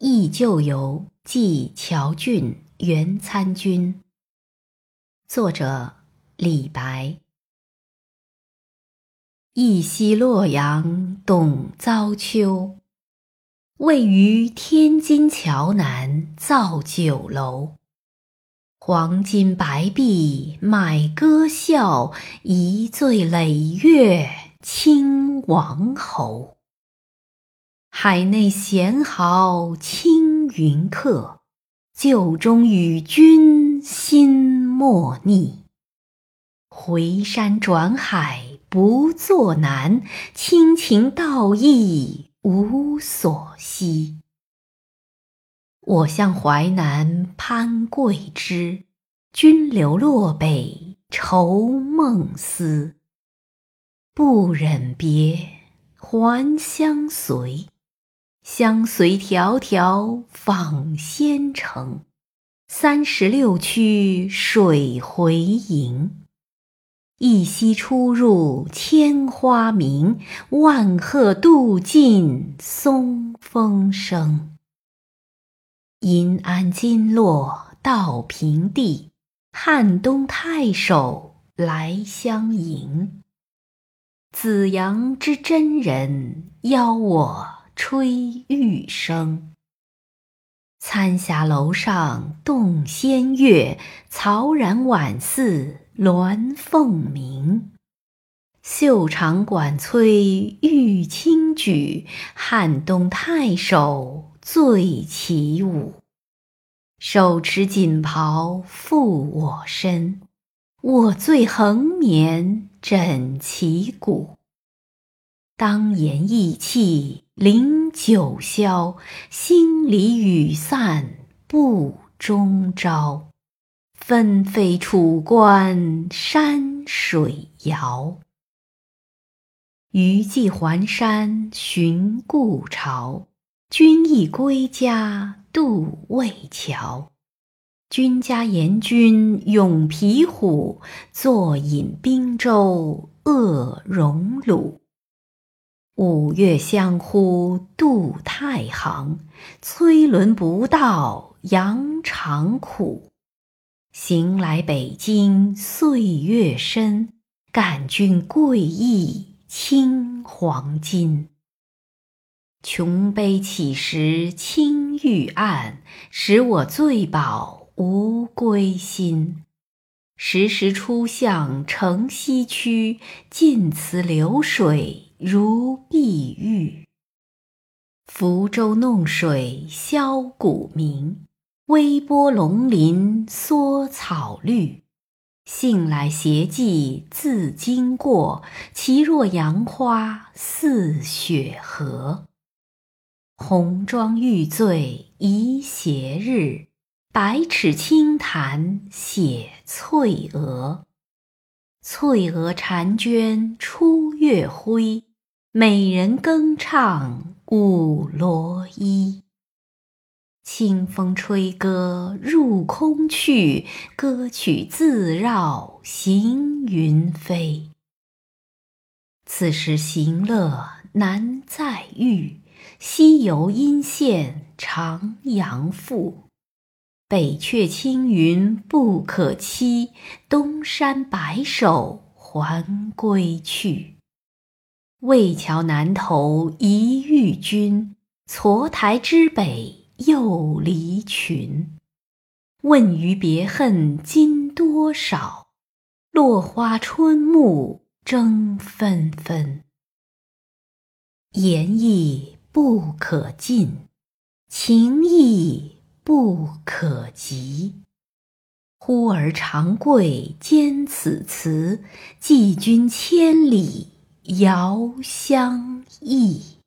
忆旧游记乔俊原参军。作者李白。忆昔洛阳董遭秋，位于天津桥南造酒楼。黄金白璧买歌笑，一醉累月清王侯。海内贤豪青云客，旧中与君心莫逆。回山转海不作难，亲情道义无所惜。我向淮南攀桂枝，君留洛北愁梦思。不忍别，还相随。相随迢迢访仙城，三十六曲水回萦。一夕出入千花明，万壑渡尽松风声。银鞍金络到平地，汉东太守来相迎。紫阳之真人邀我。吹玉笙，参霞楼上动仙乐，曹然晚寺鸾凤鸣。袖长管催玉轻举，汉东太守醉起舞。手持锦袍覆我身，我醉横眠枕其骨。当言意气。临九霄，心里雨散不终朝。纷飞楚关山水遥。余寄还山寻故巢，君亦归家渡渭桥。君家严君勇皮虎，坐饮滨州恶荣虏。五岳相呼渡太行，催轮不到羊肠苦。行来北京岁月深，感君贵意轻黄金。琼杯起时青玉案，使我醉饱无归心。时时出向城西区，晋祠流水。如碧玉，福州弄水箫鼓鸣，微波龙鳞缩草绿。信来携骑自经过，其若杨花似雪荷。红妆玉醉宜斜日，百尺青潭写翠娥。翠娥婵娟出月辉。美人更唱舞罗衣，清风吹歌入空去，歌曲自绕行云飞。此时行乐难再遇，西游阴羡长阳赋。北阙青云不可期，东山白首还归去。渭桥南头一遇君，错台之北又离群。问余别恨今多少？落花春暮争纷纷。言意不可尽，情意不可及。忽而长贵兼此词，寄君千里。遥相忆。